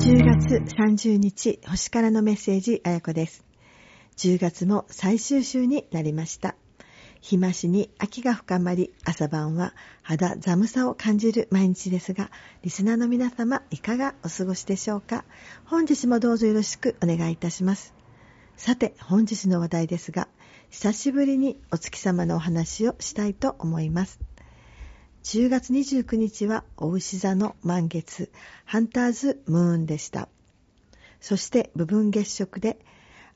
10月30日、星からのメッセージ、あやこです。10月も最終週になりました。日増しに秋が深まり、朝晩は肌寒さを感じる毎日ですが、リスナーの皆様、いかがお過ごしでしょうか？本日もどうぞよろしくお願いいたします。さて、本日の話題ですが、久しぶりにお月様のお話をしたいと思います。10月29日はお牛座の満月、ハンターズムーンでした。そして部分月食で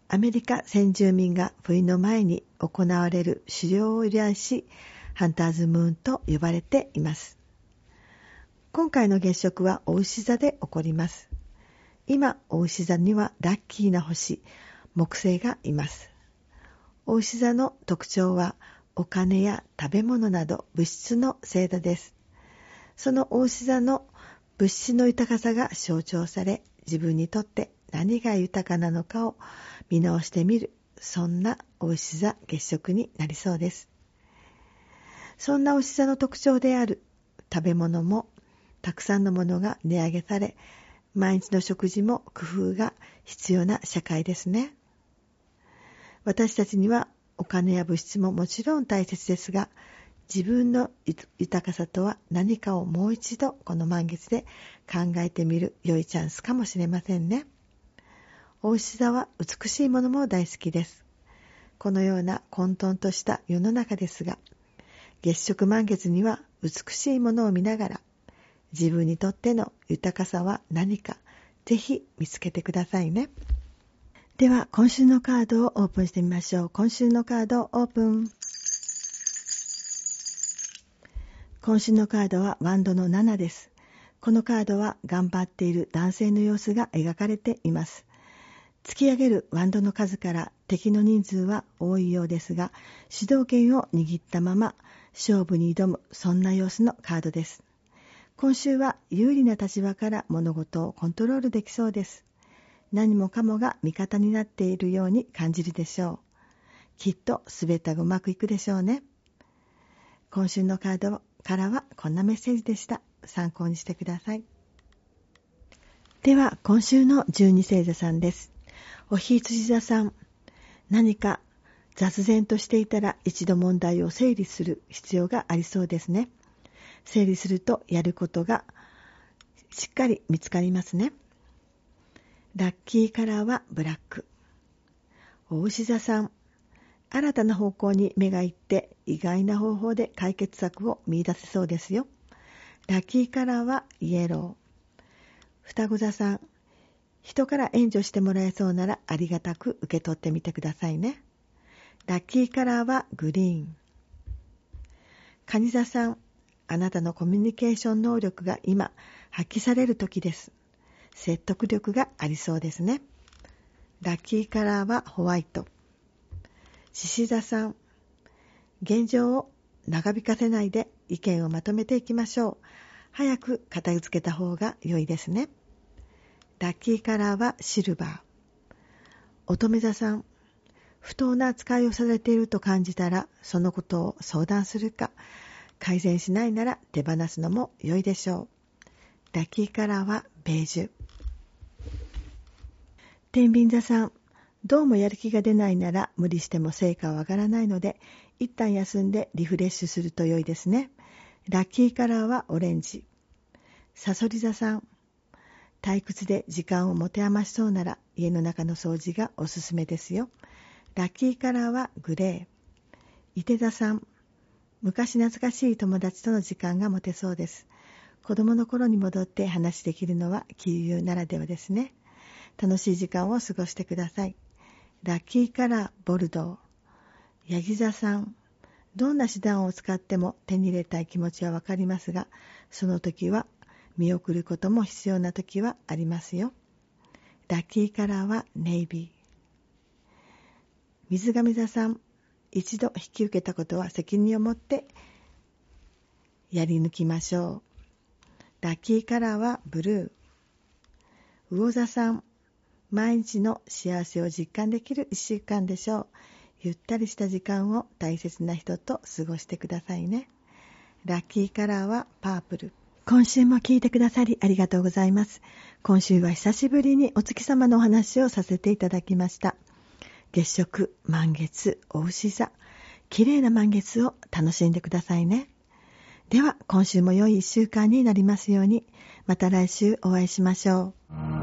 アメリカ先住民が冬の前に行われる狩猟を依頼し、ハンターズムーンと呼ばれています。今回の月食はお牛座で起こります。今、お牛座にはラッキーな星、木星がいます。お牛座の特徴は、お金や食べ物など物質の制度です。その大志座の物質の豊かさが象徴され、自分にとって何が豊かなのかを見直してみる、そんな大志座月食になりそうです。そんなおし座の特徴である食べ物もたくさんのものが値上げされ、毎日の食事も工夫が必要な社会ですね。私たちにはお金や物質ももちろん大切ですが、自分の豊かさとは何かをもう一度この満月で考えてみる良いチャンスかもしれませんね。大牛座は美しいものも大好きです。このような混沌とした世の中ですが、月食満月には美しいものを見ながら、自分にとっての豊かさは何か、ぜひ見つけてくださいね。では、今週のカードをオープンしてみましょう。今週のカードオープン。今週のカードはワンドの7です。このカードは頑張っている男性の様子が描かれています。突き上げるワンドの数から敵の人数は多いようですが、主導権を握ったまま勝負に挑む、そんな様子のカードです。今週は有利な立場から物事をコントロールできそうです。何もかもが味方になっているように感じるでしょう。きっと全てがうまくいくでしょうね。今週のカードからはこんなメッセージでした。参考にしてください。では、今週の十二星座さんです。おひつじ座さん、何か雑然としていたら一度問題を整理する必要がありそうですね。整理するとやることがしっかり見つかりますね。ラッキーカラーはブラック。大牛座さん、新たな方向に目がいって意外な方法で解決策を見出せそうですよ。ラッキーカラーはイエロー。双子座さん、人から援助してもらえそうならありがたく受け取ってみてくださいね。ラッキーカラーはグリーン。蟹座さん、あなたのコミュニケーション能力が今発揮される時です。説得力がありそうですね。ラッキーカラーはホワイト。獅子座さん、現状を長引かせないで意見をまとめていきましょう。早く片付けた方が良いですね。ラッキーカラーはシルバー。乙女座さん、不当な扱いをされていると感じたら、そのことを相談するか、改善しないなら手放すのも良いでしょう。ラッキーカラーはベージュ。天秤座さん、どうもやる気が出ないなら無理しても成果は上がらないので、一旦休んでリフレッシュすると良いですね。ラッキーカラーはオレンジ。サソリ座さん、退屈で時間を持て余しそうなら家の中の掃除がおすすめですよ。ラッキーカラーはグレー。伊手座さん、昔懐かしい友達との時間が持てそうです。子供の頃に戻って話できるのは金融ならではですね。楽しい時間を過ごしてください。ラッキーカラー、ボルドー。ヤギ座さん。どんな手段を使っても手に入れたい気持ちはわかりますが、その時は見送ることも必要な時はありますよ。ラッキーカラーはネイビー。水亀座さん。一度引き受けたことは責任を持ってやり抜きましょう。ラッキーカラーはブルー。魚座さん。毎日の幸せを実感できる1週間でしょう。ゆったりした時間を大切な人と過ごしてくださいね。ラッキーカラーはパープル。今週も聞いてくださりありがとうございます。今週は久しぶりにお月様のお話をさせていただきました。月食、満月、お牛座、綺麗な満月を楽しんでくださいね。では、今週も良い一週間になりますように、また来週お会いしましょう。